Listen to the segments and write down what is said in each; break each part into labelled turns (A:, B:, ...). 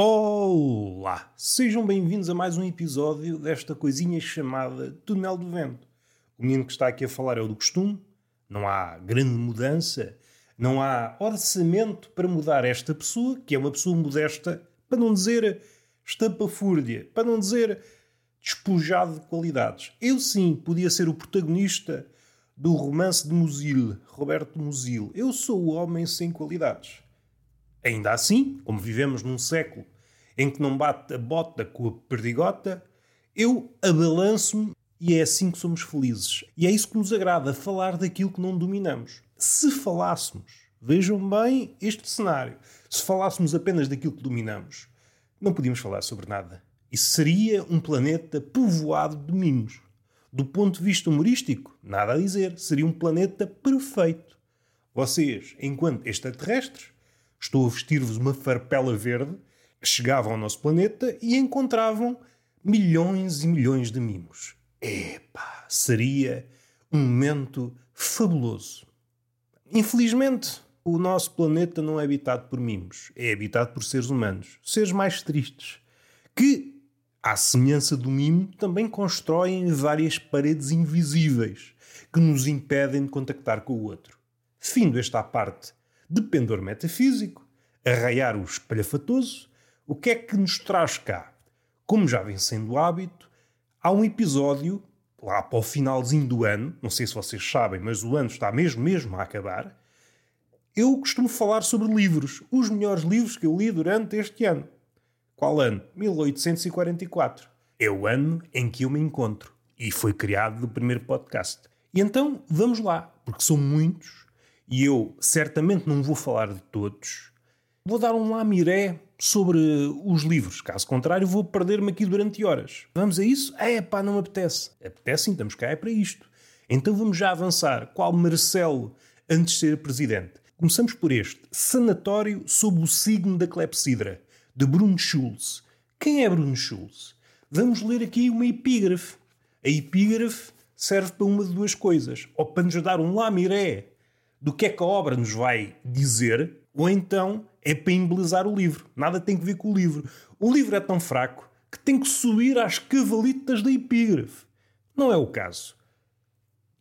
A: Olá! Sejam bem-vindos a mais um episódio desta coisinha chamada Túnel do Vento. O menino que está aqui a falar é o do costume, não há grande mudança, não há orçamento para mudar esta pessoa, que é uma pessoa modesta, para não dizer estapafúrdia, para não dizer despojado de qualidades. Eu sim podia ser o protagonista do romance de Musil, Roberto Musil. Eu sou o homem sem qualidades. Ainda assim, como vivemos num século em que não bate a bota com a perdigota, eu abalanço-me e é assim que somos felizes. E é isso que nos agrada, falar daquilo que não dominamos. Se falássemos, vejam bem este cenário, se falássemos apenas daquilo que dominamos, não podíamos falar sobre nada. Isso seria um planeta povoado de mimos. Do ponto de vista humorístico, nada a dizer. Seria um planeta perfeito. Vocês, enquanto extraterrestres, estou a vestir-vos uma farpela verde, chegavam ao nosso planeta e encontravam milhões e milhões de mimos. Epá, seria um momento fabuloso. Infelizmente, o nosso planeta não é habitado por mimos, é habitado por seres humanos, seres mais tristes, que, à semelhança do mimo, também constroem várias paredes invisíveis que nos impedem de contactar com o outro. Findo esta parte de pendor metafísico, arraiar o espalhafatoso, o que é que nos traz cá? Como já vem sendo hábito, há um episódio, lá para o finalzinho do ano, não sei se vocês sabem, mas o ano está mesmo, mesmo a acabar, eu costumo falar sobre livros, os melhores livros que eu li durante este ano. Qual ano? 1844. É o ano em que eu me encontro. E foi criado o primeiro podcast. E então, vamos lá, porque são muitos e eu certamente não vou falar de todos, vou dar um lamiré sobre os livros. Caso contrário, vou perder-me aqui durante horas. Vamos a isso? É pá, não me apetece. Apetece sim, estamos cá é para isto. Então vamos já avançar. Qual Marcelo antes de ser presidente? Começamos por este. Sanatório sob o signo da clepsidra, de Bruno Schulz. Quem é Bruno Schulz? Vamos ler aqui uma epígrafe. A epígrafe serve para uma de duas coisas. Ou para nos dar um lamiré do que é que a obra nos vai dizer, ou então é para embelezar o livro. Nada tem que ver com o livro. O livro é tão fraco que tem que subir às cavalitas da epígrafe. Não é o caso.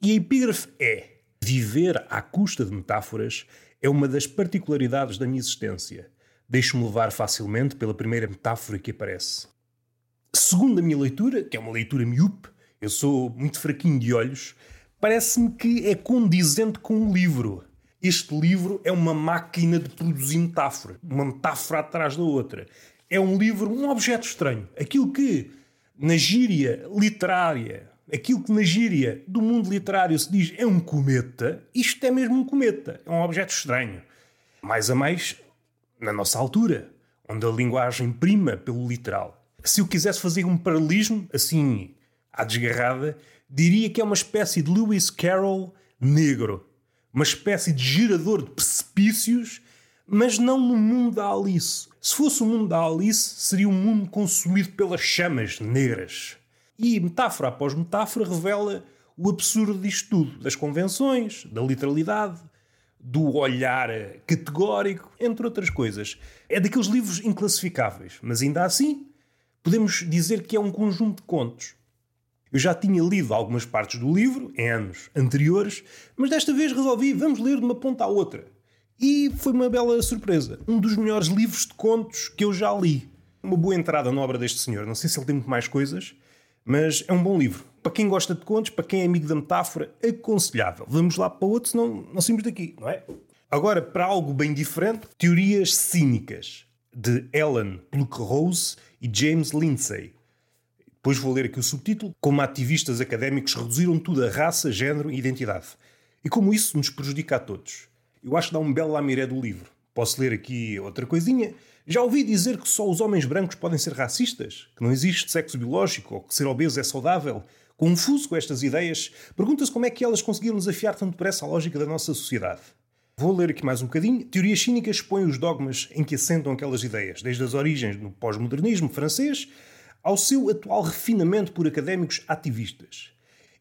A: E a epígrafe é: viver à custa de metáforas é uma das particularidades da minha existência. Deixo-me levar facilmente pela primeira metáfora que aparece. Segundo a minha leitura, que é uma leitura miúpe, eu sou muito fraquinho de olhos, parece-me que é condizente com o livro. Este livro é uma máquina de produzir metáfora, uma metáfora atrás da outra. É um livro, um objeto estranho. Aquilo que na gíria literária, aquilo que na gíria do mundo literário se diz é um cometa, isto é mesmo um cometa, é um objeto estranho. Mais a mais na nossa altura, onde a linguagem prima pelo literal. Se eu quisesse fazer um paralelismo, assim, à desgarrada, diria que é uma espécie de Lewis Carroll negro. Uma espécie de gerador de precipícios, mas não no mundo da Alice. Se fosse o mundo da Alice, seria um mundo consumido pelas chamas negras. E metáfora após metáfora revela o absurdo disto tudo, das convenções, da literalidade, do olhar categórico, entre outras coisas. É daqueles livros inclassificáveis, mas ainda assim podemos dizer que é um conjunto de contos. Eu já tinha lido algumas partes do livro em anos anteriores, mas desta vez resolvi, vamos ler de uma ponta à outra. E foi uma bela surpresa. Um dos melhores livros de contos que eu já li. Uma boa entrada na obra deste senhor. Não sei se ele tem muito mais coisas, mas é um bom livro. Para quem gosta de contos, para quem é amigo da metáfora, aconselhável. Vamos lá para outro, senão não saímos daqui, não é? Agora, para algo bem diferente, Teorias Cínicas, de Ellen Pluckrose e James Lindsay. Depois vou ler aqui o subtítulo: Como ativistas académicos reduziram tudo a raça, género e identidade. E como isso nos prejudica a todos. Eu acho que dá um belo lamiré do livro. Posso ler aqui outra coisinha. Já ouvi dizer que só os homens brancos podem ser racistas? Que não existe sexo biológico ou que ser obeso é saudável? Confuso com estas ideias, pergunta-se como é que elas conseguiram desafiar tanto depressa a lógica da nossa sociedade. Vou ler aqui mais um bocadinho. Teorias cínicas expõem os dogmas em que assentam aquelas ideias, desde as origens do pós-modernismo francês ao seu atual refinamento por académicos ativistas.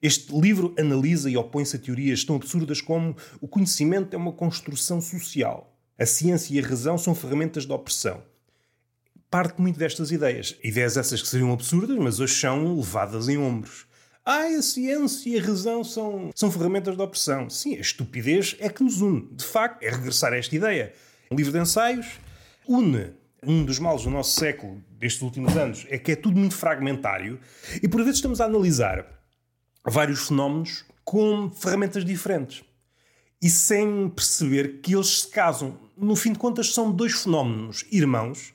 A: Este livro analisa e opõe-se a teorias tão absurdas como o conhecimento é uma construção social, a ciência e a razão são ferramentas de opressão. parte muito destas ideias. Ideias essas que seriam absurdas, mas hoje são levadas em ombros. Ah, a ciência e a razão são, são ferramentas de opressão. Sim, a estupidez é que nos une. De facto, é regressar a esta ideia. Um livro de ensaios une um dos males do nosso século, destes últimos anos, é que é tudo muito fragmentário e por vezes estamos a analisar vários fenómenos com ferramentas diferentes e sem perceber que eles se casam. No fim de contas, são dois fenómenos irmãos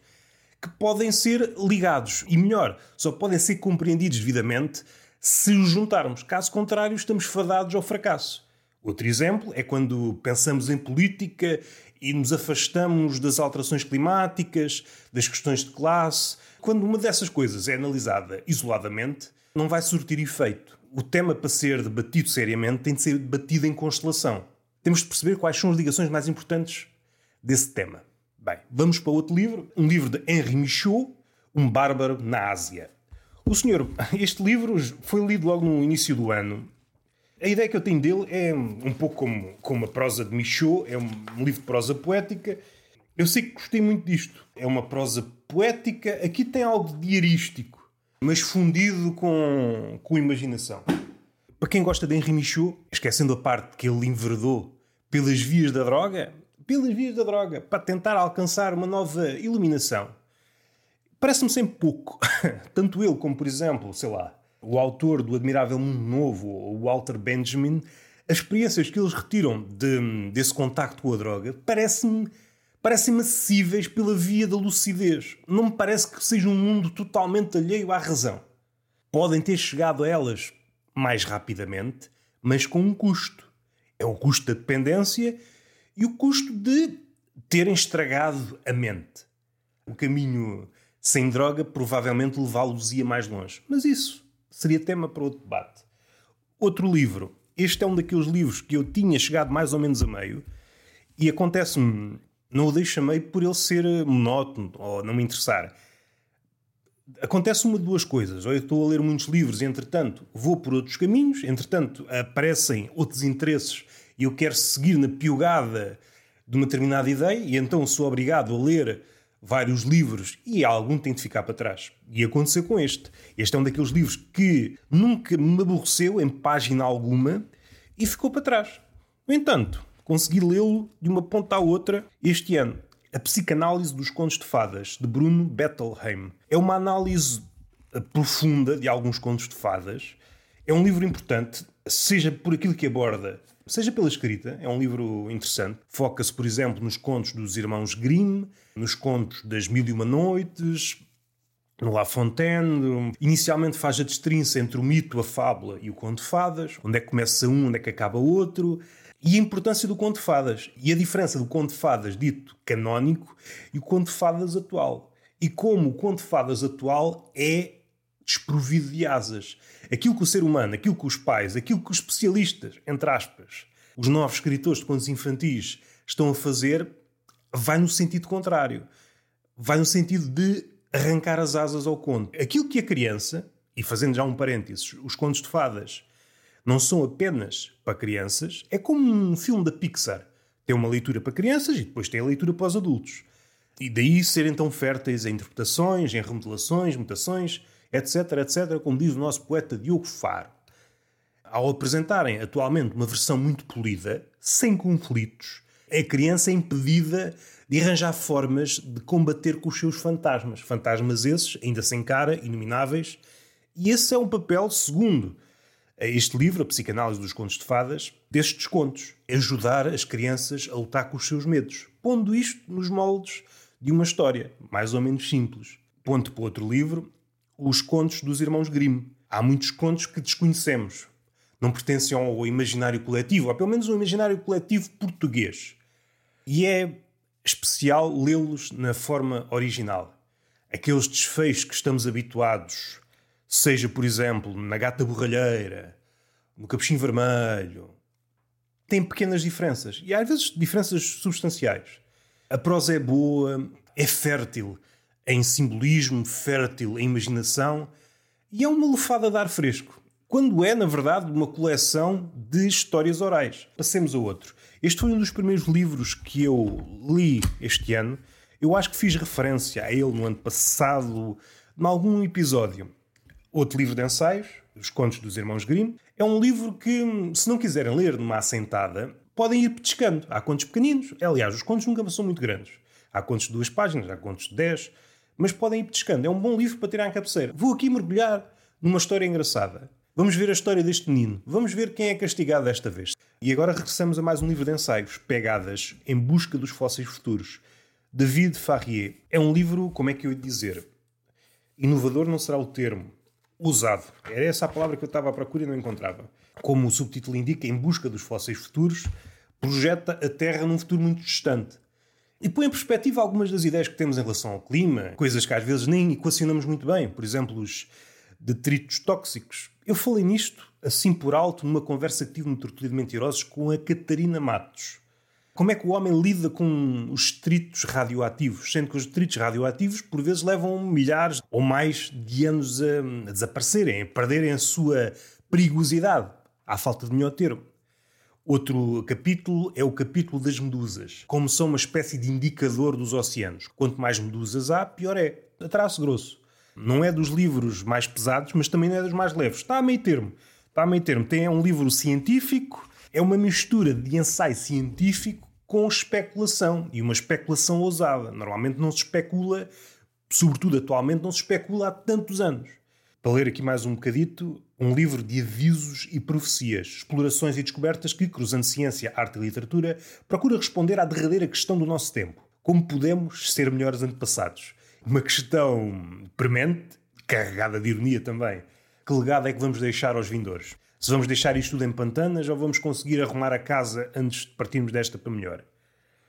A: que podem ser ligados e, melhor, só podem ser compreendidos devidamente se os juntarmos. Caso contrário, estamos fadados ao fracasso. Outro exemplo é quando pensamos em política e nos afastamos das alterações climáticas, das questões de classe. Quando uma dessas coisas é analisada isoladamente, não vai surtir efeito. O tema, para ser debatido seriamente, tem de ser debatido em constelação. Temos de perceber quais são as ligações mais importantes desse tema. Bem, vamos para outro livro, um livro de Henri Michaud, Um Bárbaro na Ásia. O senhor, este livro foi lido logo no início do ano. A ideia que eu tenho dele é um pouco como, como a prosa de Michaud, é um, livro de prosa poética. Eu sei que gostei muito disto. É uma prosa poética, aqui tem algo diarístico, mas fundido com, com imaginação. Para quem gosta de Henri Michaud, esquecendo a parte que ele enverdou pelas vias da droga, pelas vias da droga, para tentar alcançar uma nova iluminação Parece-me sempre pouco. Tanto ele como, por exemplo, sei lá, o autor do Admirável Mundo Novo, o Walter Benjamin, as experiências que eles retiram de, desse contacto com a droga parecem-me parecem acessíveis pela via da lucidez. Não me parece que seja um mundo totalmente alheio à razão. Podem ter chegado a elas mais rapidamente, mas com um custo. É o custo da dependência e o custo de terem estragado a mente. O caminho sem droga, provavelmente levá-los-ia mais longe. Mas isso seria tema para outro debate. Outro livro. Este é um daqueles livros que eu tinha chegado mais ou menos a meio e acontece-me, não o deixo a meio por ele ser monótono ou não me interessar. Acontece uma de duas coisas. Ou eu estou a ler muitos livros e, entretanto, vou por outros caminhos, entretanto, aparecem outros interesses e eu quero seguir na piogada de uma determinada ideia e então sou obrigado a ler vários livros e algum tem de ficar para trás. E aconteceu com este. Este é um daqueles livros que nunca me aborreceu em página alguma e ficou para trás. No entanto, consegui lê-lo de uma ponta à outra este ano. A Psicanálise dos Contos de Fadas, de Bruno Bettelheim. É uma análise eh, profunda de alguns contos de fadas. É um livro importante, seja por aquilo que aborda seja pela escrita, é um livro interessante. Foca-se, por exemplo, nos contos dos irmãos Grimm, nos contos das Mil e Uma Noites, no La Fontaine. Inicialmente faz a destrinça entre o mito, a fábula e o conto de fadas, onde é que começa um, onde é que acaba outro. E a importância do conto de fadas. E a diferença do conto de fadas dito canónico e o conto de fadas atual. E como o conto de fadas atual é desprovido de asas. Aquilo que o ser humano, aquilo que os pais, aquilo que os especialistas, entre aspas, os novos escritores de contos infantis estão a fazer, vai no sentido contrário. Vai no sentido de arrancar as asas ao conto. Aquilo que a criança, e fazendo já um parênteses, os contos de fadas não são apenas para crianças, é como um filme da Pixar. Tem uma leitura para crianças e depois tem a leitura para os adultos. E daí serem tão férteis em interpretações, em remodelações, mutações, etc, etc, como diz o nosso poeta Diogo Faro. Ao apresentarem atualmente uma versão muito polida, sem conflitos, a criança é impedida de arranjar formas de combater com os seus fantasmas. Fantasmas esses, ainda sem cara, inomináveis. E esse é um papel, segundo este livro, A Psicanálise dos Contos de Fadas, destes contos. Ajudar as crianças a lutar com os seus medos, pondo isto nos moldes de uma história, mais ou menos simples. Ponto para outro livro, os contos dos irmãos Grimm. Há muitos contos que desconhecemos. Não pertencem ao imaginário coletivo, ou pelo menos ao imaginário coletivo português. E é especial lê-los na forma original. Aqueles desfechos que estamos habituados, seja, por exemplo, na Gata Borralheira, no Capuchinho Vermelho, têm pequenas diferenças. E às vezes diferenças substanciais. A prosa é boa, é fértil, em simbolismo, fértil em imaginação e é uma lufada de ar fresco. Quando é, na verdade, uma coleção de histórias orais. Passemos a outro. Este foi um dos primeiros livros que eu li este ano. Eu acho que fiz referência a ele no ano passado, em algum episódio. Outro livro de ensaios, Os Contos dos Irmãos Grimm, é um livro que, se não quiserem ler numa assentada, podem ir petiscando. Há contos pequeninos, aliás, os contos nunca são muito grandes. Há contos de duas páginas, há contos de dez, mas podem ir petiscando. É um bom livro para tirar a cabeceira. Vou aqui mergulhar numa história engraçada. Vamos ver a história deste menino. Vamos ver quem é castigado desta vez. E agora regressamos a mais um livro de ensaios, Pegadas em Busca dos Fósseis Futuros. David Farrier. É um livro, como é que eu ia dizer? Inovador não será o termo. Usado. Era essa a palavra que eu estava à procura e não encontrava. Como o subtítulo indica, Em Busca dos Fósseis Futuros, projeta a Terra num futuro muito distante. E põe em perspectiva algumas das ideias que temos em relação ao clima, coisas que às vezes nem equacionamos muito bem. Por exemplo, os detritos tóxicos. Eu falei nisto, assim por alto, numa conversa que tive no Tortulho de Mentirosos com a Catarina Matos. Como é que o homem lida com os detritos radioativos? Sendo que os detritos radioativos, por vezes, levam milhares ou mais de anos a, a desaparecerem, a perderem a sua perigosidade. Há falta de melhor termo. Outro capítulo é o capítulo das medusas, como são uma espécie de indicador dos oceanos. Quanto mais medusas há, pior é. A traço grosso. Não é dos livros mais pesados, mas também não é dos mais leves. Está a meio termo. Está a meio termo. Tem um livro científico, é uma mistura de ensaio científico com especulação. E uma especulação ousada. Normalmente não se especula, sobretudo atualmente, não se especula há tantos anos. Para ler aqui mais um bocadito, um livro de avisos e profecias, explorações e descobertas que, cruzando ciência, arte e literatura, procura responder à derradeira questão do nosso tempo. Como podemos ser melhores antepassados? Uma questão premente, carregada de ironia também. Que legado é que vamos deixar aos vindores? Se vamos deixar isto tudo em pantanas ou vamos conseguir arrumar a casa antes de partirmos desta para melhor?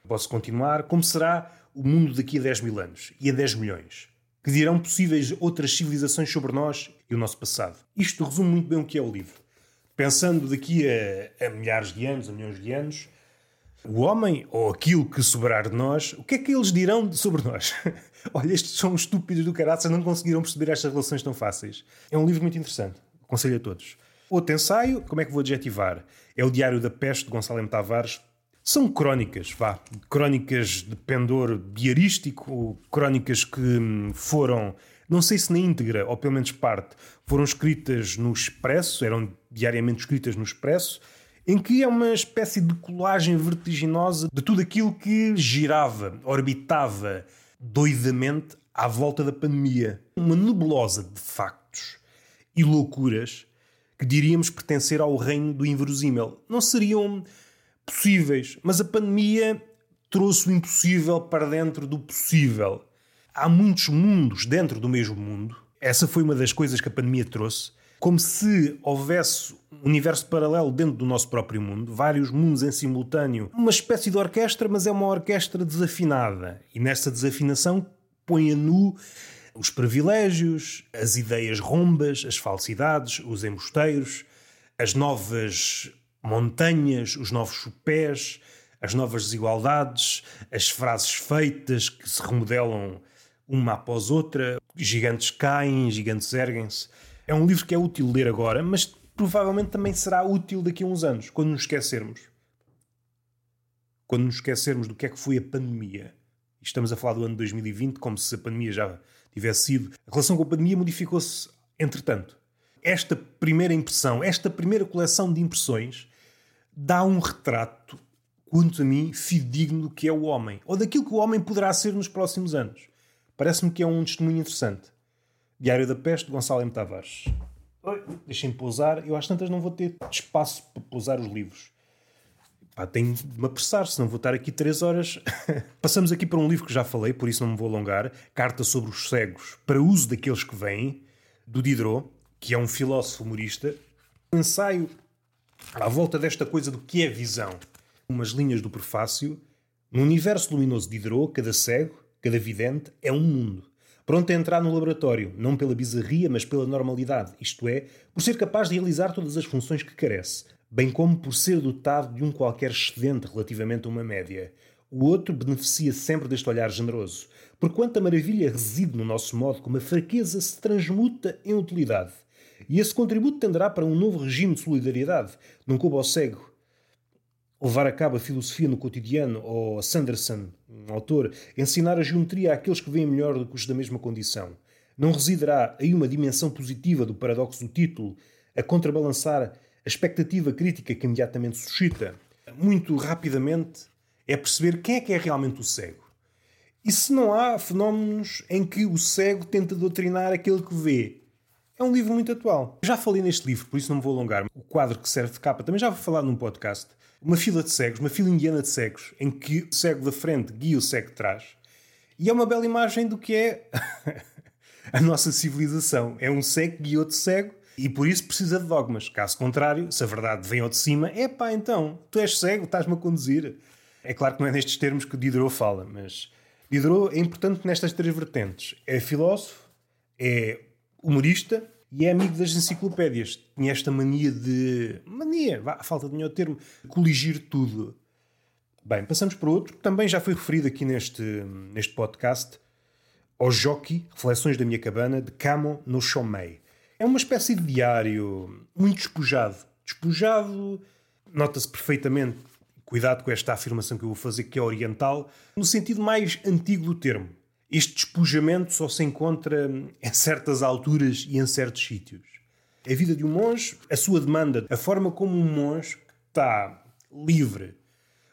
A: Posso continuar? Como será o mundo daqui a 10 mil anos? E a 10 milhões? Que dirão possíveis outras civilizações sobre nós e o nosso passado. Isto resume muito bem o que é o livro. Pensando daqui a, a milhares de anos, a milhões de anos, o homem, ou aquilo que sobrar de nós, o que é que eles dirão sobre nós? Olha, estes são estúpidos do caráter, não conseguiram perceber estas relações tão fáceis. É um livro muito interessante. Aconselho a todos. Outro ensaio, como é que vou adjetivar? É o Diário da Peste, de Gonçalo M. Tavares, são crónicas, vá. Crónicas de pendor diarístico, crónicas que hum, foram, não sei se na íntegra, ou pelo menos parte, foram escritas no Expresso, eram diariamente escritas no Expresso, em que é uma espécie de colagem vertiginosa de tudo aquilo que girava, orbitava doidamente à volta da pandemia. Uma nebulosa de factos e loucuras que diríamos pertencer ao reino do inverosímil. Não seriam possíveis, mas a pandemia trouxe o impossível para dentro do possível. Há muitos mundos dentro do mesmo mundo. Essa foi uma das coisas que a pandemia trouxe. Como se houvesse um universo paralelo dentro do nosso próprio mundo, vários mundos em simultâneo. Uma espécie de orquestra, mas é uma orquestra desafinada. E nessa desafinação põe a nu os privilégios, as ideias rombas, as falsidades, os embusteiros, as novas montanhas, os novos chupés, as novas desigualdades, as frases feitas que se remodelam uma após outra, gigantes caem, gigantes erguem-se. É um livro que é útil ler agora, mas provavelmente também será útil daqui a uns anos, quando nos esquecermos. Quando nos esquecermos do que é que foi a pandemia. Estamos a falar do ano 2020 como se a pandemia já tivesse sido. A relação com a pandemia modificou-se entretanto. Esta primeira impressão, esta primeira coleção de impressões dá um retrato, quanto a mim, fidedigno do que é o homem, ou daquilo que o homem poderá ser nos próximos anos. Parece-me que é um testemunho interessante. Diário da Peste, de Gonçalo M. Tavares. Deixem-me pousar. Eu às tantas não vou ter espaço para pousar os livros. Pá, tenho de me apressar, senão vou estar aqui três horas. Passamos aqui para um livro que já falei, por isso não me vou alongar. Carta sobre os cegos, para uso daqueles que vêm, do Diderot, que é um filósofo humorista. Um ensaio à volta desta coisa do que é visão. Umas linhas do prefácio. No universo luminoso de Diderot, cada cego, cada vidente, é um mundo. Pronto a entrar no laboratório, não pela bizarria, mas pela normalidade, isto é, por ser capaz de realizar todas as funções que carece, bem como por ser dotado de um qualquer excedente relativamente a uma média. O outro beneficia sempre deste olhar generoso, porquanto a maravilha reside no nosso modo como a fraqueza se transmuta em utilidade. E esse contributo tenderá para um novo regime de solidariedade, num cubo ao cego. Levar a cabo a filosofia no cotidiano, ou Sanderson, um autor, ensinar a geometria àqueles que veem melhor do que os da mesma condição. Não residerá aí uma dimensão positiva do paradoxo do título, a contrabalançar a expectativa crítica que imediatamente suscita? Muito rapidamente é perceber quem é que é realmente o cego. E se não há fenómenos em que o cego tenta doutrinar aquele que vê? É um livro muito atual. Já falei neste livro, por isso não me vou alongar. O quadro que serve de capa também já vou falar num podcast. Uma fila de cegos, uma fila indiana de cegos, em que o cego da frente guia o cego de trás. E é uma bela imagem do que é a nossa civilização. É um cego guia outro cego e por isso precisa de dogmas. Caso contrário, se a verdade vem ao de cima, é pá, então, tu és cego, estás-me a conduzir. É claro que não é nestes termos que Diderot fala, mas Diderot é importante nestas três vertentes. É filósofo, é humorista e é amigo das enciclopédias. Tinha esta mania de. mania, vá, falta de melhor termo, coligir tudo. Bem, passamos para outro, que também já foi referido aqui neste, neste podcast, ao Jockey, Reflexões da Minha Cabana, de Camo no Chomei. É uma espécie de diário muito despojado. Despojado, nota-se perfeitamente, cuidado com esta afirmação que eu vou fazer, que é oriental, no sentido mais antigo do termo. Este despojamento só se encontra em certas alturas e em certos sítios. A vida de um monge, a sua demanda, a forma como um monge está livre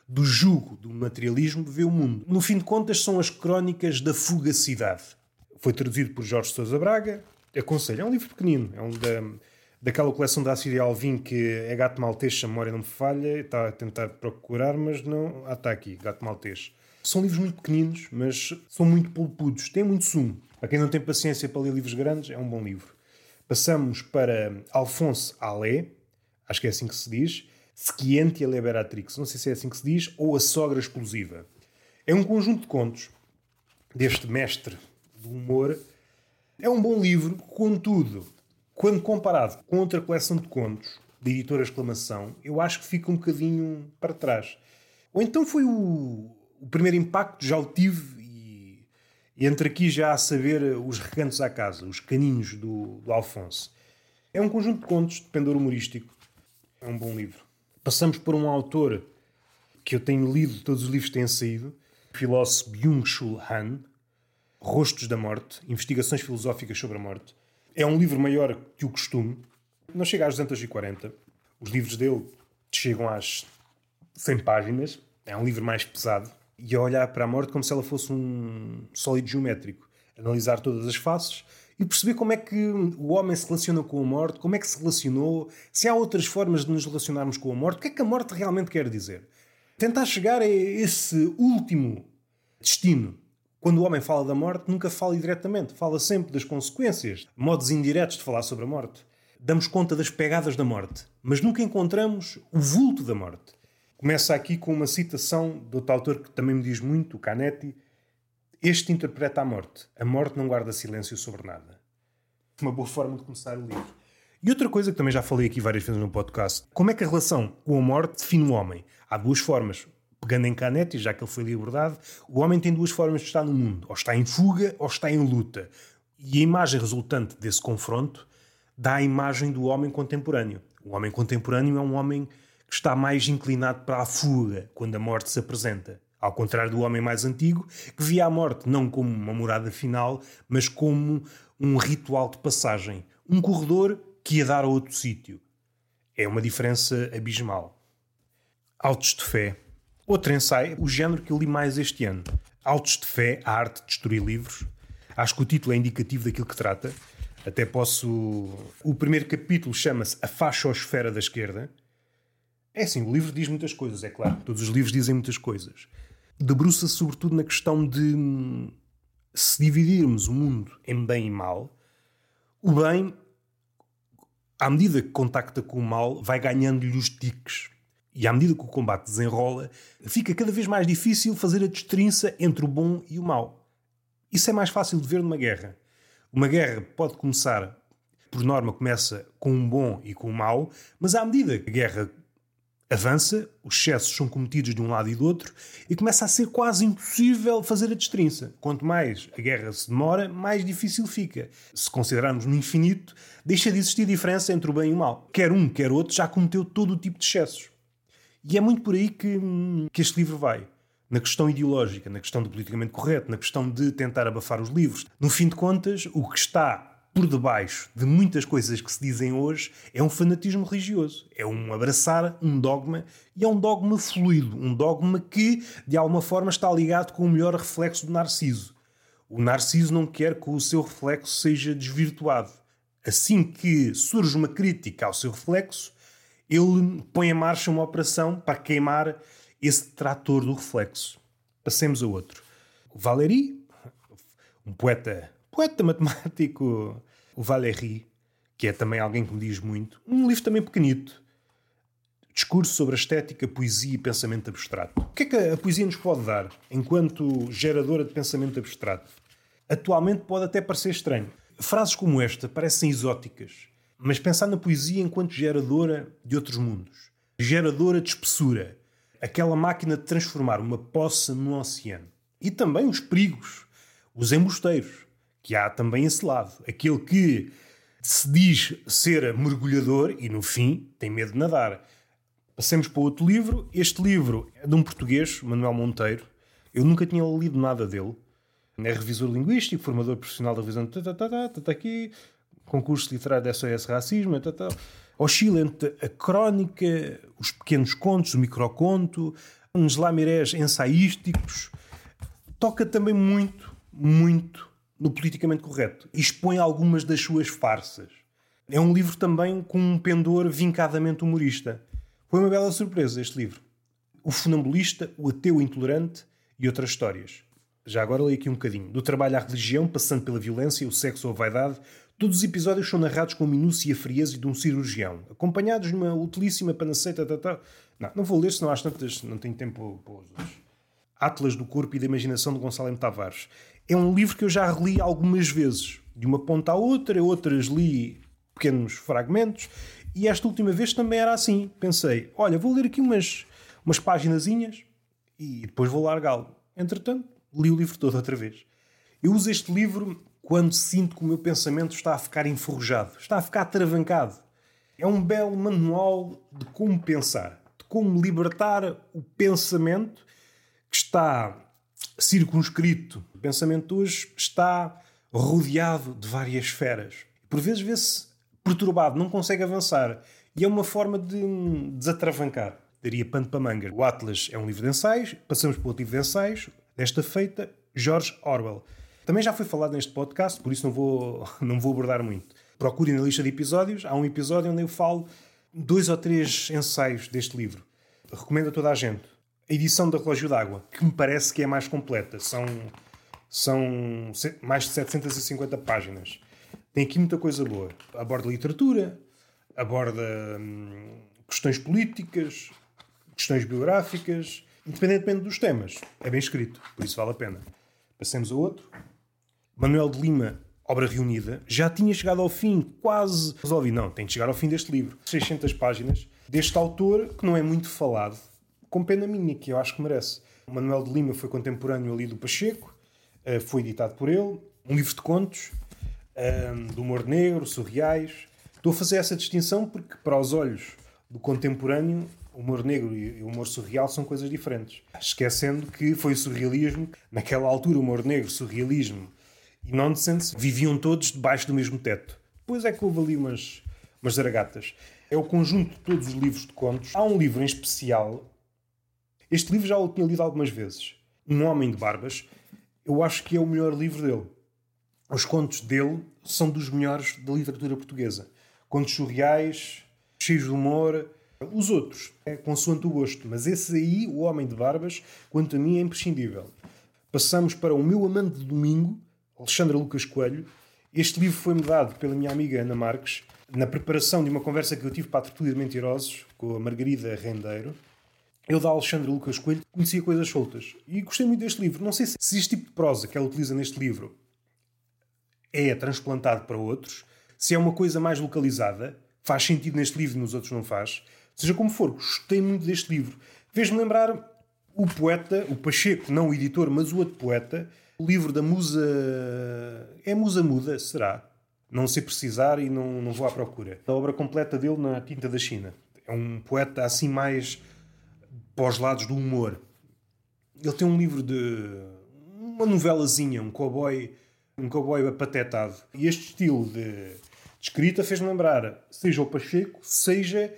A: do jugo do materialismo vê o mundo. No fim de contas, são as crónicas da fugacidade. Foi traduzido por Jorge Sousa Braga. Aconselho, é um livro pequenino, é um da, daquela coleção da Assíria Alvim que é Gato Maltês, a memória não me falha. Está a tentar procurar, mas não. Ah, está aqui, Gato Maltês. São livros muito pequeninos, mas são muito polpudos, têm muito sumo. Para quem não tem paciência para ler livros grandes, é um bom livro. Passamos para Alphonse Allais, acho que é assim que se diz Scientia Liberatrix, não sei se é assim que se diz, ou A Sogra Explosiva. É um conjunto de contos deste mestre do humor. É um bom livro, contudo, quando comparado com outra coleção de contos de editora Exclamação, eu acho que fica um bocadinho para trás. Ou então foi o, o primeiro impacto, já o tive, e, e entre aqui já a saber os recantos à casa, os caninhos do, do Alfonso. É um conjunto de contos de pendor humorístico. É um bom livro. Passamos por um autor que eu tenho lido, todos os livros têm saído, o filósofo Byung-Chul Han, Rostos da Morte, Investigações Filosóficas sobre a Morte. É um livro maior que o costume, não chega às 240. Os livros dele chegam às 100 páginas, é um livro mais pesado, e a olhar para a morte como se ela fosse um sólido geométrico. Analisar todas as faces e perceber como é que o homem se relaciona com a morte, como é que se relacionou, se há outras formas de nos relacionarmos com a morte, o que é que a morte realmente quer dizer. Tentar chegar a esse último destino. Quando o homem fala da morte, nunca fala diretamente, fala sempre das consequências, modos indiretos de falar sobre a morte. Damos conta das pegadas da morte, mas nunca encontramos o vulto da morte. Começa aqui com uma citação de outro autor que também me diz muito, o Canetti, este interpreta a morte. A morte não guarda silêncio sobre nada. Uma boa forma de começar o livro. E outra coisa que também já falei aqui várias vezes no podcast: como é que a relação com a morte define o homem? Há duas formas. Pegando em Canetti, já que ele foi liberdade, o homem tem duas formas de estar no mundo: ou está em fuga ou está em luta. E a imagem resultante desse confronto dá a imagem do homem contemporâneo. O homem contemporâneo é um homem que está mais inclinado para a fuga quando a morte se apresenta. Ao contrário do homem mais antigo, que via a morte não como uma morada final, mas como um ritual de passagem, um corredor que ia dar a outro sítio. É uma diferença abismal. Autos de Fé. Outro ensaio, o género que eu li mais este ano. Autos de Fé, a arte de destruir livros. Acho que o título é indicativo daquilo que trata. Até posso. O primeiro capítulo chama-se A Fachosfera da Esquerda. É assim, o livro diz muitas coisas, é claro. Todos os livros dizem muitas coisas debruça-se sobretudo na questão de hum, se dividirmos o mundo em bem e mal, o bem, à medida que contacta com o mal, vai ganhando-lhe os tiques. E à medida que o combate desenrola, fica cada vez mais difícil fazer a destrinça entre o bom e o mau. Isso é mais fácil de ver numa guerra. Uma guerra pode começar, por norma, começa com um bom e com um mau, mas à medida que a guerra avança, os excessos são cometidos de um lado e do outro, e começa a ser quase impossível fazer a destrinça. Quanto mais a guerra se demora, mais difícil fica. Se considerarmos no infinito, deixa de existir diferença entre o bem e o mal. Quer um, quer outro, já cometeu todo o tipo de excessos. E é muito por aí que, que este livro vai. na questão ideológica, na questão do politicamente correto, na questão de tentar abafar os livros. No fim de contas, o que está por debaixo de muitas coisas que se dizem hoje é um fanatismo religioso. É um abraçar um dogma e é um dogma fluido, um dogma que de alguma forma está ligado com o melhor reflexo do Narciso. O Narciso não quer que o seu reflexo seja desvirtuado. Assim que surge uma crítica ao seu reflexo, ele põe em marcha uma operação para queimar esse trator do reflexo. Passemos a outro. Valéry, um poeta, poeta matemático, o Valéry, que é também alguém que me diz muito, um livro também pequenito. Discurso sobre a estética, poesia e pensamento abstrato. O que é que a poesia nos pode dar enquanto geradora de pensamento abstrato? Atualmente pode até parecer estranho. Frases como esta parecem exóticas, mas pensar na poesia enquanto geradora de outros mundos, geradora de espessura, aquela máquina de transformar uma poça num oceano. E também os perigos, os embusteiros, que há também esse lado. Aquele que se diz ser mergulhador e, no fim, tem medo de nadar. Passemos para outro livro. Este livro é de um português, Manuel Monteiro. Eu nunca tinha lido nada dele. É revisor linguístico, formador profissional da revisão. Tá, tá, tá, tá, aqui, concurso literário da SOS Racismo. Tá, tá oscila entre a crónica, os pequenos contos, o microconto, uns lamirés ensaísticos. Toca também muito, muito no politicamente correto. Expõe algumas das suas farsas. É um livro também com um pendor vincadamente humorista. Foi uma bela surpresa este livro. O Funambulista, o Ateu Intolerante e outras histórias. Já agora leio aqui um bocadinho. Do trabalho à religião, passando pela violência, o sexo ou a vaidade, Todos os episódios são narrados com minúcia e frieza de um cirurgião, acompanhados de uma utilíssima panaceita. Tá. Não, não vou ler, senão às tantas não tenho tempo para os. Atlas do Corpo e da Imaginação de Gonçalo M. Tavares. É um livro que eu já reli algumas vezes, de uma ponta à outra, outras li pequenos fragmentos, e esta última vez também era assim. Pensei, olha, vou ler aqui umas, umas e depois vou largá-lo. Entretanto, li o livro todo outra vez. Eu uso este livro quando sinto que o meu pensamento está a ficar enferrujado, está a ficar travancado. É um belo manual de como pensar, de como libertar o pensamento que está circunscrito. O pensamento hoje está rodeado de várias esferas. Por vezes vê-se perturbado, não consegue avançar. E é uma forma de desatravancar. Daria pano para manga. O Atlas é um livro de ensaios, passamos para outro livro de ensaios, desta feita, George Orwell. Também já foi falado neste podcast, por isso não vou, não vou abordar muito. Procurem na lista de episódios, há um episódio onde eu falo dois ou três ensaios deste livro. Recomendo a toda a gente. A edição da Relógio d'Água, que me parece que é mais completa. São, são mais de 750 páginas. Tem aqui muita coisa boa. Aborda literatura, aborda hum, questões políticas, questões biográficas, independentemente dos temas. É bem escrito, por isso vale a pena. Passemos a outro. Manuel de Lima, obra reunida, já tinha chegado ao fim, quase resolvi. Não, tem de chegar ao fim deste livro. 600 páginas deste autor que não é muito falado, com pena minha, que eu acho que merece. O Manuel de Lima foi contemporâneo ali do Pacheco, eh, foi editado por ele. Um livro de contos, eh, do humor negro, surreais. Estou a fazer essa distinção porque, para os olhos do contemporâneo, o humor negro e o humor surreal são coisas diferentes. Esquecendo que foi o surrealismo, naquela altura, o humor negro, surrealismo e Nonsense viviam todos debaixo do mesmo teto. Depois é que houve ali umas, umas zaragatas. É o conjunto de todos os livros de contos. Há um livro em especial. Este livro já o tinha lido algumas vezes. Um Homem de Barbas. Eu acho que é o melhor livro dele. Os contos dele são dos melhores da literatura portuguesa. Contos surreais, cheios de humor. Os outros, é consoante o gosto. Mas esse aí, O Homem de Barbas, quanto a mim, é imprescindível. Passamos para O Meu Amante de Domingo, Alexandra Lucas Coelho. Este livro foi-me dado pela minha amiga Ana Marques na preparação de uma conversa que eu tive para a Tertúlia de Mentirosos com a Margarida Rendeiro. Eu, da Alexandra Lucas Coelho, conhecia coisas soltas. E gostei muito deste livro. Não sei se este tipo de prosa que ela utiliza neste livro é transplantado para outros, se é uma coisa mais localizada, faz sentido neste livro e nos outros não faz. Seja como for, gostei muito deste livro. Fez-me lembrar o poeta, o Pacheco, não o editor, mas o outro poeta, o livro da Musa. É Musa Muda, será? Não sei precisar e não, não vou à procura. A obra completa dele na Tinta da China. É um poeta assim mais para os lados do humor. Ele tem um livro de. uma novelazinha, um cowboy, um cowboy apatetado. E este estilo de, de escrita fez-me lembrar, seja o Pacheco, seja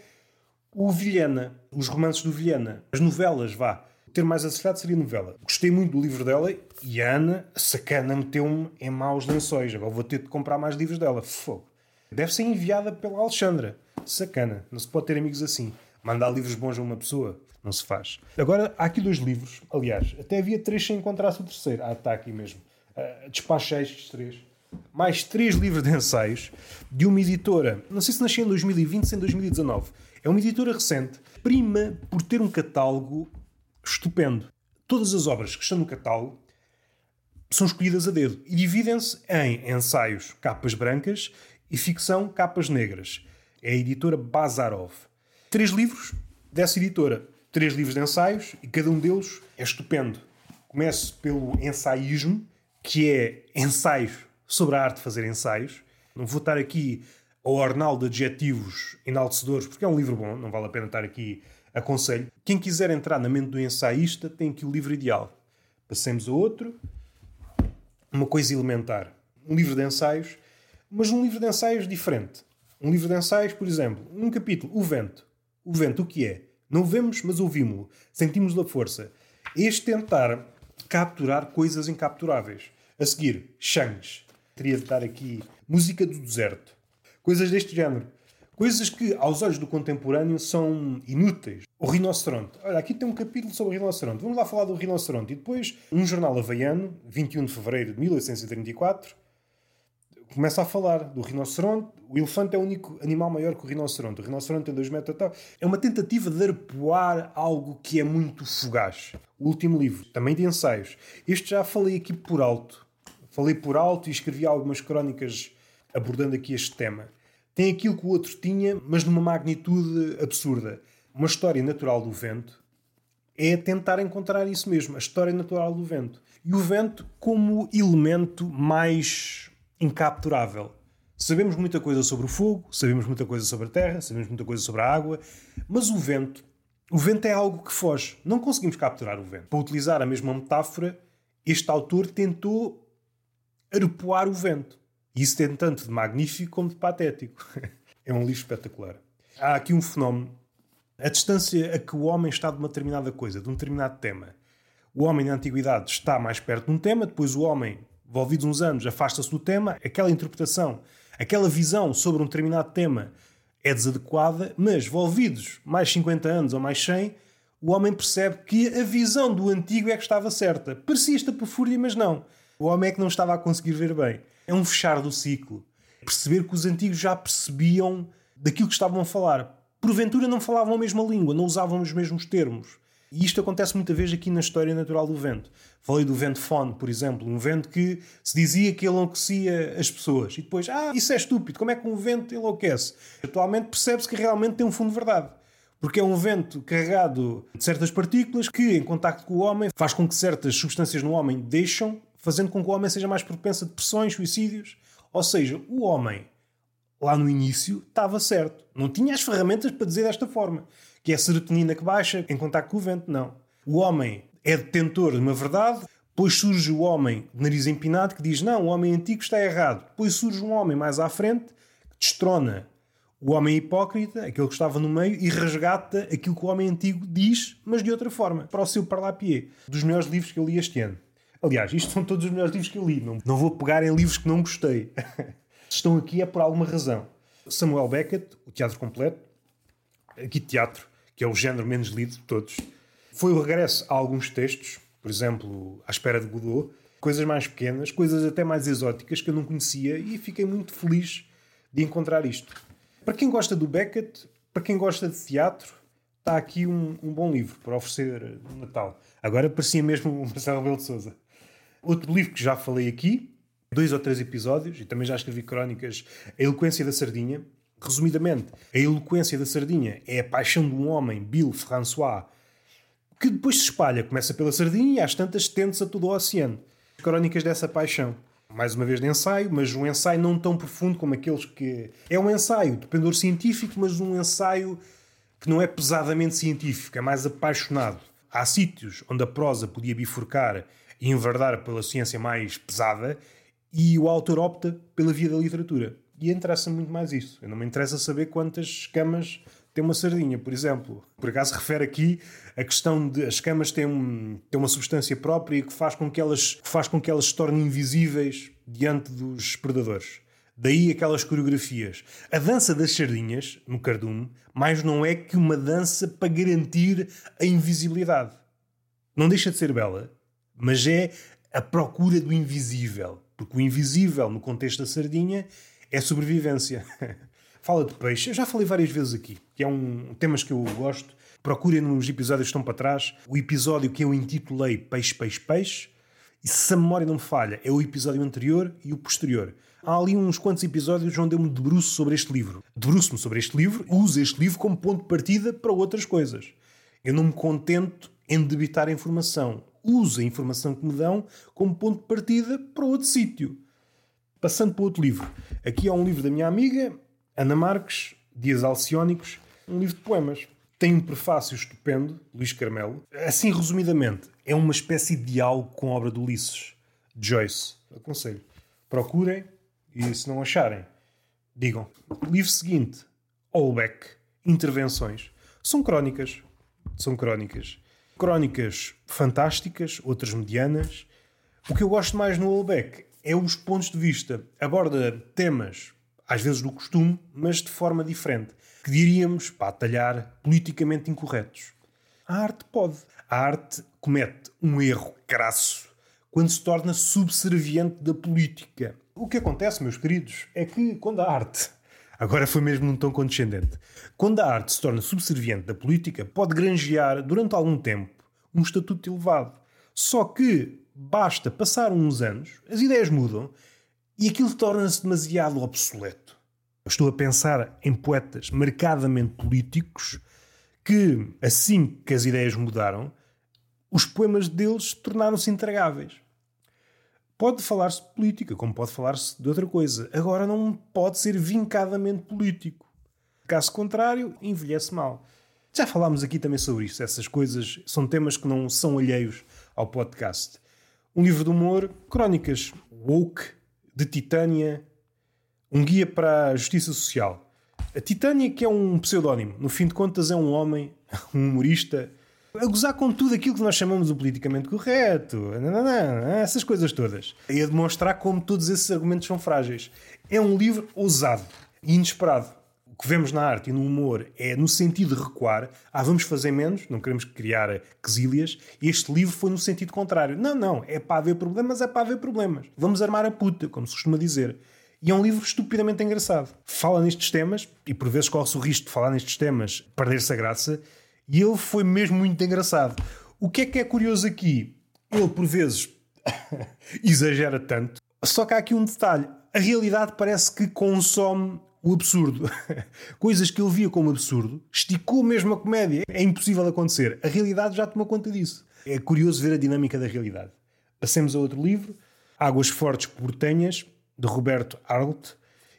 A: o Vilhena, os romances do Vilhena, as novelas, vá. O termo mais acertado seria novela. Gostei muito do livro dela e a Ana, sacana, meteu-me em maus lençóis. Agora vou ter de comprar mais livros dela. Fogo. Deve ser enviada pela Alexandra. Sacana. Não se pode ter amigos assim. Mandar livros bons a uma pessoa. Não se faz. Agora, há aqui dois livros. Aliás, até havia três sem encontrar-se o terceiro. Ah, está aqui mesmo. Uh, despachei estes três. Mais três livros de ensaios de uma editora. Não sei se nasceu em 2020 ou em 2019. É uma editora recente. Prima por ter um catálogo estupendo. Todas as obras que estão no catálogo são escolhidas a dedo e dividem-se em ensaios capas brancas e ficção capas negras. É a editora Bazarov. Três livros dessa editora. Três livros de ensaios e cada um deles é estupendo. Começo pelo ensaísmo, que é ensaios sobre a arte de fazer ensaios. Não vou estar aqui ao ornal de adjetivos enaltecedores, porque é um livro bom, não vale a pena estar aqui aconselho. Quem quiser entrar na mente do ensaísta tem aqui o livro ideal. Passemos a outro. Uma coisa elementar. Um livro de ensaios, mas um livro de ensaios diferente. Um livro de ensaios, por exemplo, um capítulo, O Vento. O vento, o que é? Não vemos, mas ouvimos-lo. Sentimos-lhe a força. Este tentar capturar coisas incapturáveis. A seguir, Shangs. Teria de dar aqui música do deserto. Coisas deste género. Coisas que, aos olhos do contemporâneo, são inúteis. O rinoceronte. Olha, aqui tem um capítulo sobre o rinoceronte. Vamos lá falar do rinoceronte. E depois, um jornal havaiano, 21 de fevereiro de 1834, começa a falar do rinoceronte. O elefante é o único animal maior que o rinoceronte. O rinoceronte tem 2 metros e tal. É uma tentativa de arpoar algo que é muito fugaz. O último livro, também de ensaios. Este já falei aqui por alto. Falei por alto e escrevi algumas crónicas abordando aqui este tema tem aquilo que o outro tinha, mas numa magnitude absurda. Uma história natural do vento é tentar encontrar isso mesmo, a história natural do vento. E o vento como elemento mais incapturável. Sabemos muita coisa sobre o fogo, sabemos muita coisa sobre a terra, sabemos muita coisa sobre a água, mas o vento, o vento é algo que foge. Não conseguimos capturar o vento. Para utilizar a mesma metáfora, este autor tentou arpoar o vento. E isso tem tanto de magnífico como de patético. é um livro espetacular. Há aqui um fenómeno. A distância a que o homem está de uma determinada coisa, de um determinado tema. O homem na antiguidade está mais perto de um tema, depois o homem, envolvidos uns anos, afasta-se do tema. Aquela interpretação, aquela visão sobre um determinado tema é desadequada, mas, envolvidos mais 50 anos ou mais 100, o homem percebe que a visão do antigo é que estava certa. Parecia esta fúria, mas não. O homem é que não estava a conseguir ver bem é um fechar do ciclo. Perceber que os antigos já percebiam daquilo que estavam a falar. Porventura não falavam a mesma língua, não usavam os mesmos termos. E isto acontece muita vez aqui na história natural do vento. Falei do vento fone, por exemplo, um vento que se dizia que enlouquecia as pessoas. E depois, ah, isso é estúpido, como é que um vento enlouquece? Atualmente percebe-se que realmente tem um fundo de verdade. Porque é um vento carregado de certas partículas que, em contacto com o homem, faz com que certas substâncias no homem deixam fazendo com que o homem seja mais propenso a depressões, suicídios. Ou seja, o homem, lá no início, estava certo. Não tinha as ferramentas para dizer desta forma. Que é a serotonina que baixa em contato com o vento. Não. O homem é detentor de uma verdade, depois surge o homem de nariz empinado que diz não, o homem antigo está errado. Depois surge um homem mais à frente que destrona o homem hipócrita, aquele que estava no meio, e resgata aquilo que o homem antigo diz, mas de outra forma, para o seu parlapié. Dos melhores livros que eu li este ano. Aliás, isto são todos os melhores livros que eu li. Não, não vou pegar em livros que não gostei. Estão aqui é por alguma razão. Samuel Beckett, o teatro completo, aqui teatro, que é o género menos lido de todos, foi o regresso a alguns textos, por exemplo, À Espera de Godot, coisas mais pequenas, coisas até mais exóticas que eu não conhecia e fiquei muito feliz de encontrar isto. Para quem gosta do Beckett, para quem gosta de teatro, está aqui um, um bom livro para oferecer no Natal. Agora parecia mesmo o Marcelo Rebelo de Souza. Outro livro que já falei aqui, dois ou três episódios, e também já escrevi crónicas, A Eloquência da Sardinha. Resumidamente, a eloquência da sardinha é a paixão de um homem, Bill François, que depois se espalha, começa pela sardinha e às tantas estende-se a todo o oceano. Crónicas dessa paixão. Mais uma vez de ensaio, mas um ensaio não tão profundo como aqueles que. É um ensaio de pendor científico, mas um ensaio que não é pesadamente científico, é mais apaixonado. há sítios onde a prosa podia bifurcar e enverdar pela ciência mais pesada e o autor opta pela via da literatura. E interessa muito mais isso. Eu não me interessa saber quantas escamas tem uma sardinha, por exemplo. Por acaso refere aqui a questão de as escamas têm, um, têm uma substância própria que faz com que elas, faz com que elas se tornem invisíveis diante dos predadores. Daí aquelas coreografias. A dança das sardinhas, no cardume, mais não é que uma dança para garantir a invisibilidade. Não deixa de ser bela, mas é a procura do invisível. Porque o invisível, no contexto da sardinha, é sobrevivência. Fala de peixe. Eu já falei várias vezes aqui, que é um temas que eu gosto. Procurem nos episódios que estão para trás o episódio que eu intitulei Peixe, Peixe, Peixe. E se a memória não me falha, é o episódio anterior e o posterior. Há ali uns quantos episódios onde eu me debruço sobre este livro. Debruço-me sobre este livro, uso este livro como ponto de partida para outras coisas. Eu não me contento em debitar a informação. Uso a informação que me dão como ponto de partida para outro sítio. Passando para outro livro. Aqui há um livro da minha amiga, Ana Marques, Dias Alciónicos, um livro de poemas. Tem um prefácio estupendo, Luís Carmelo. Assim, resumidamente, é uma espécie de diálogo com a obra de Ulisses, de Joyce. Aconselho. Procurem e, se não acharem, digam. Livro seguinte, Olbeck, Intervenções. São crónicas. São crónicas. Crónicas fantásticas, outras medianas. O que eu gosto mais no Olbeck é os pontos de vista. Aborda temas, às vezes do costume, mas de forma diferente que diríamos, para talhar, politicamente incorretos. A arte pode. A arte comete um erro crasso quando se torna subserviente da política. O que acontece, meus queridos, é que quando a arte, agora foi mesmo num tom condescendente, quando a arte se torna subserviente da política, pode granjear, durante algum tempo, um estatuto elevado. Só que basta passar uns anos, as ideias mudam e aquilo torna-se demasiado obsoleto. Estou a pensar em poetas marcadamente políticos que, assim que as ideias mudaram, os poemas deles tornaram-se intragáveis. Pode falar-se de política, como pode falar-se de outra coisa. Agora não pode ser vincadamente político. Caso contrário, envelhece mal. Já falámos aqui também sobre isso. Essas coisas são temas que não são alheios ao podcast. Um livro de humor, crónicas woke, de Titânia, um guia para a justiça social. A Titânia, que é um pseudónimo, no fim de contas é um homem, um humorista, a gozar com tudo aquilo que nós chamamos o politicamente correto, essas coisas todas. E a demonstrar como todos esses argumentos são frágeis. É um livro ousado e inesperado. O que vemos na arte e no humor é no sentido de recuar. Ah, vamos fazer menos, não queremos criar quesílias. Este livro foi no sentido contrário. Não, não, é para haver problemas, é para haver problemas. Vamos armar a puta, como se costuma dizer. E é um livro estupidamente engraçado. Fala nestes temas, e por vezes corre-se o risco de falar nestes temas, perder-se a graça, e ele foi mesmo muito engraçado. O que é que é curioso aqui? Ele, por vezes, exagera tanto. Só que há aqui um detalhe. A realidade parece que consome o absurdo. Coisas que ele via como absurdo, esticou mesmo a comédia. É impossível acontecer. A realidade já tomou conta disso. É curioso ver a dinâmica da realidade. Passemos a outro livro, Águas Fortes Portenhas, de Roberto Arlt.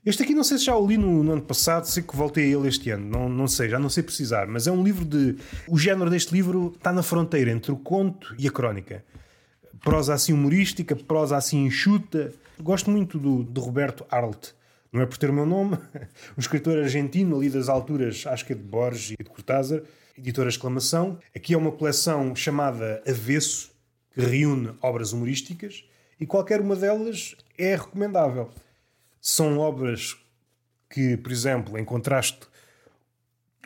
A: Este aqui não sei se já o li no, no, ano passado, sei que voltei a ele este ano, não, não sei, já não sei precisar, mas é um livro de. O género deste livro está na fronteira entre o conto e a crónica. Prosa assim humorística, prosa assim enxuta. Gosto muito do, do Roberto Arlt. Não é por ter o meu nome, um escritor argentino, ali das alturas, acho que é de Borges e de Cortázar, editora Exclamação. Aqui é uma coleção chamada Avesso, que reúne obras humorísticas e qualquer uma delas é recomendável. São obras que, por exemplo, em contraste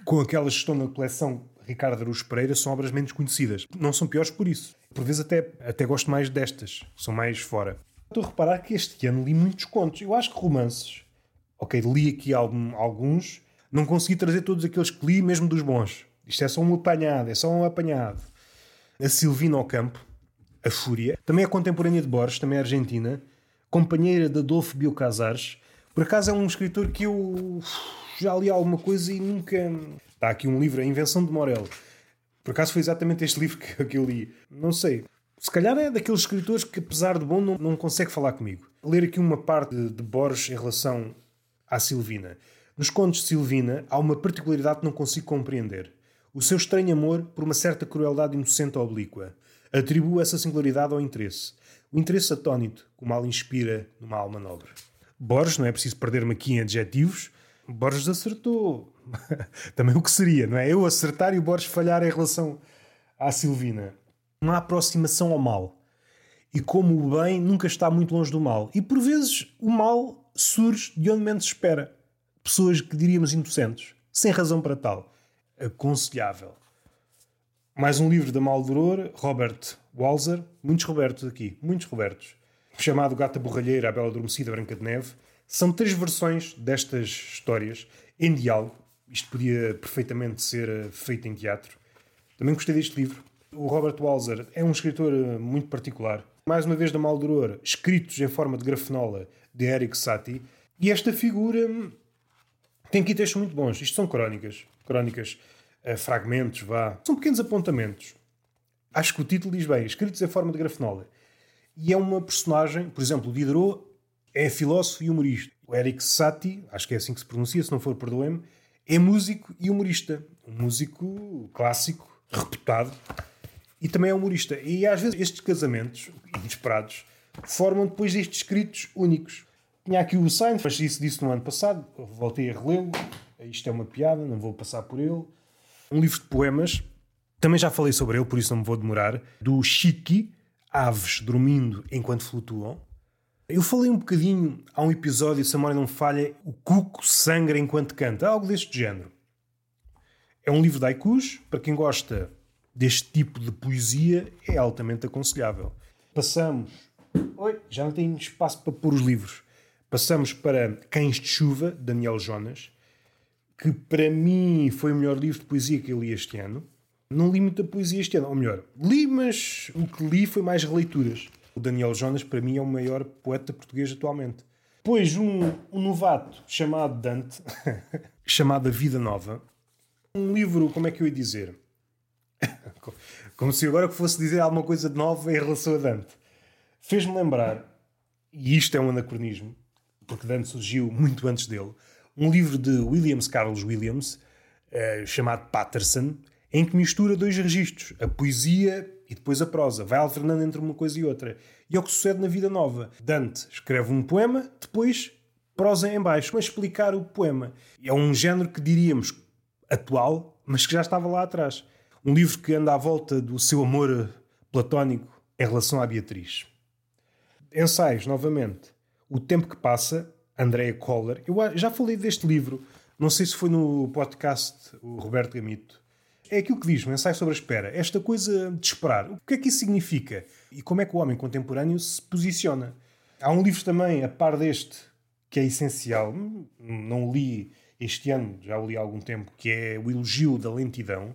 A: com aquelas que estão na coleção Ricardo Araújo Pereira, são obras menos conhecidas. Não são piores por isso. Por vezes até, até gosto mais destas, são mais fora. Estou a reparar que este ano li muitos contos. Eu acho que romances. Ok, li aqui alguns, não consegui trazer todos aqueles que li, mesmo dos bons. Isto é só um apanhado, é só um apanhado. A Silvina Ocampo, a Fúria. Também é contemporânea de Borges, também é argentina. Companheira de Adolfo Biocasares. Por acaso é um escritor que eu já li alguma coisa e nunca. Está aqui um livro, A Invenção de Morel. Por acaso foi exatamente este livro que, eu li. Não sei. Se calhar é daqueles escritores que, apesar de bom, não, não consegue falar comigo. Ler aqui uma parte de, de Borges em relação à Silvina. Nos contos de Silvina há uma particularidade que não consigo compreender. o seu estranho amor por uma certa crueldade inocente ou oblíqua. Atribua essa singularidade ao interesse. O interesse atónito que o mal inspira numa alma nobre. Borges, não é preciso perder-me aqui em adjetivos, Borges acertou. Também o que seria, não é? Eu acertar e o Borges falhar em relação à Silvina. Uma aproximação ao mal. E como o bem nunca está muito longe do mal. E por vezes o mal surge de onde menos espera. Pessoas que diríamos inocentes, sem razão para tal. Aconselhável. Mais um livro da Maldoror, Robert Walzer. Muitos Robertos aqui, muitos Robertos. Chamado Gata Borralheira, A Bela Adormecida, Branca de Neve. São três versões destas histórias em diálogo. Isto podia perfeitamente ser eh, feito em teatro. Também gostei deste livro. O Robert Walzer é um escritor eh, muito particular. Mais uma vez da Maldoror, escritos em forma de grafenola de Eric Satie. E esta figura hum, tem aqui textos muito bons. Isto são crónicas. Crónicas, uh, fragmentos, vá. São pequenos apontamentos. Acho que o título diz bem, escritos em forma de grafenola. E é uma personagem, por exemplo, Diderot é filósofo e humorista. O Eric Satie, acho que é assim que se pronuncia, se não for, perdoem-me, é músico e humorista. Um músico clássico, reputado, e também é humorista. E às vezes estes casamentos, inesperados, formam depois estes escritos únicos. Tinha aqui o Seinfeld, mas isso disse no ano passado, voltei a relê-lo. Isto é uma piada, não vou passar por ele. Um livro de poemas, também já falei sobre ele, por isso não me vou demorar, do Chiqui, Aves Dormindo Enquanto Flutuam. Eu falei um bocadinho, há um episódio, se a memória não falha, o cuco sangra enquanto canta, algo deste género. É um livro de haikus, para quem gosta deste tipo de poesia, é altamente aconselhável. Passamos. Oi, já não tenho espaço para pôr os livros. Passamos para Cães de Chuva, Daniel Jonas, que para mim foi o melhor livro de poesia que eu li este ano. Não li muita poesia este ano, ou melhor, li, mas o que li foi mais releituras. O Daniel Jonas, para mim, é o maior poeta português atualmente. Depois, um, um novato chamado Dante, chamado Vida Nova. Um livro, como é que eu ia dizer? Como se agora fosse dizer alguma coisa de nova em relação a Dante. Fez-me lembrar, e isto é um anacronismo, porque Dante surgiu muito antes dele, um livro de Williams Carlos Williams, eh, chamado Patterson, em que mistura dois registros, a poesia e depois a prosa. Vai alternando entre uma coisa e outra. E é o que sucede na Vida Nova. Dante escreve um poema, depois prosa em baixo, para explicar o poema. É um género que diríamos atual, mas que já estava lá atrás. Um livro que anda à volta do seu amor platónico em relação à Beatriz. Ensaios, novamente. O Tempo que Passa, Andrea Koller. Eu já falei deste livro, não sei se foi no podcast o Roberto Gamito. É aquilo que diz, um ensaio sobre a espera. Esta coisa de esperar. O que é que isso significa? E como é que o homem contemporâneo se posiciona? Há um livro também, a par deste, que é essencial. Não li este ano, já o li há algum tempo, que é O Elogio da Lentidão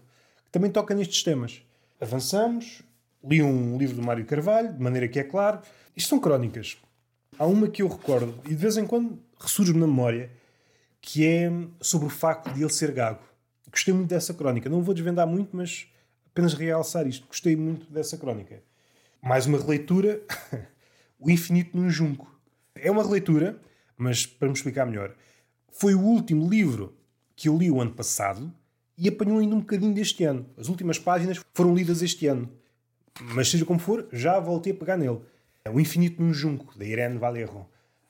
A: também toca nestes temas. Avançamos, li um livro do Mário Carvalho, de maneira que é claro. Isto são crónicas. Há uma que eu recordo, e de vez em quando ressurge-me na memória, que é sobre o facto de ele ser gago. Gostei muito dessa crónica. Não vou desvendar muito, mas apenas realçar isto. Gostei muito dessa crónica. Mais uma releitura, O Infinito num Junco. É uma releitura, mas para me explicar melhor, foi o último livro que eu li o ano passado e apanhou ainda um bocadinho deste ano. As últimas páginas foram lidas este ano. Mas seja como for, já voltei a pegar nele. É O Infinito num Junco, da Irene Valerro.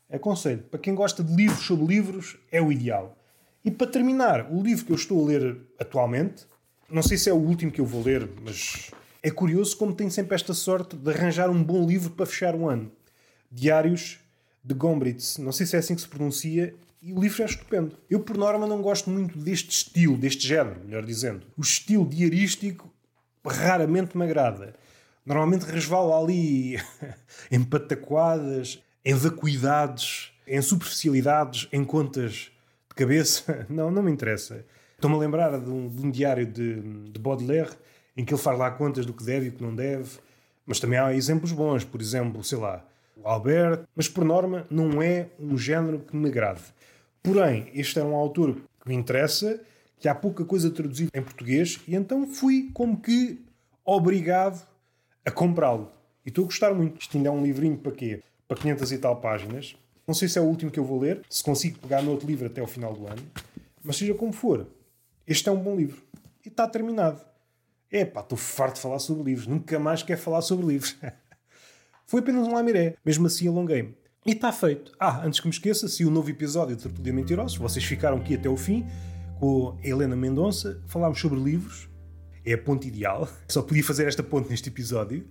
A: Aconselho, para quem gosta de livros sobre livros, é o ideal. E para terminar, o livro que eu estou a ler atualmente, não sei se é o último que eu vou ler, mas é curioso como tenho sempre esta sorte de arranjar um bom livro para fechar o ano. Diários de Gombrich, não sei se é assim que se pronuncia, e o livro é estupendo. Eu, por norma, não gosto muito deste estilo, deste género, melhor dizendo. O estilo diarístico raramente me agrada. Normalmente resvala ali em pataquadas, em vacuidades, em superficialidades, em contas de cabeça. Não, não me interessa. Estou-me a lembrar de um, de um diário de, de, Baudelaire em que ele faz lá contas do que deve e o que não deve. Mas também há exemplos bons. Por exemplo, sei lá, Albert. Mas, por norma, não é um género que me agrade. Porém, este é um autor que me interessa, que há pouca coisa traduzida em português, e então fui como que obrigado a comprá-lo. E estou a gostar muito. Isto ainda é um livrinho para quê? Para 500 e tal páginas. Não sei se é o último que eu vou ler, se consigo pegar no outro livro até o final do ano. Mas seja como for, este é um bom livro. e está terminado. Epá, estou farto de falar sobre livros. Nunca mais quero falar sobre livros. Foi apenas um lamiré. Mesmo assim alonguei-me. E está feito. Ah, antes que me esqueça, se o novo episódio de Tertulia Mentirosos, vocês ficaram aqui até o fim, com Helena Mendonça, falámos sobre livros. É a ponte ideal. Só podia fazer esta ponte neste episódio.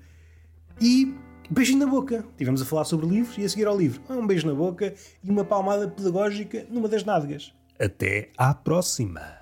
A: E beijinho na boca. Tivemos a falar sobre livros e a seguir ao livro. Um beijo na boca e uma palmada pedagógica numa das nádegas. Até à próxima!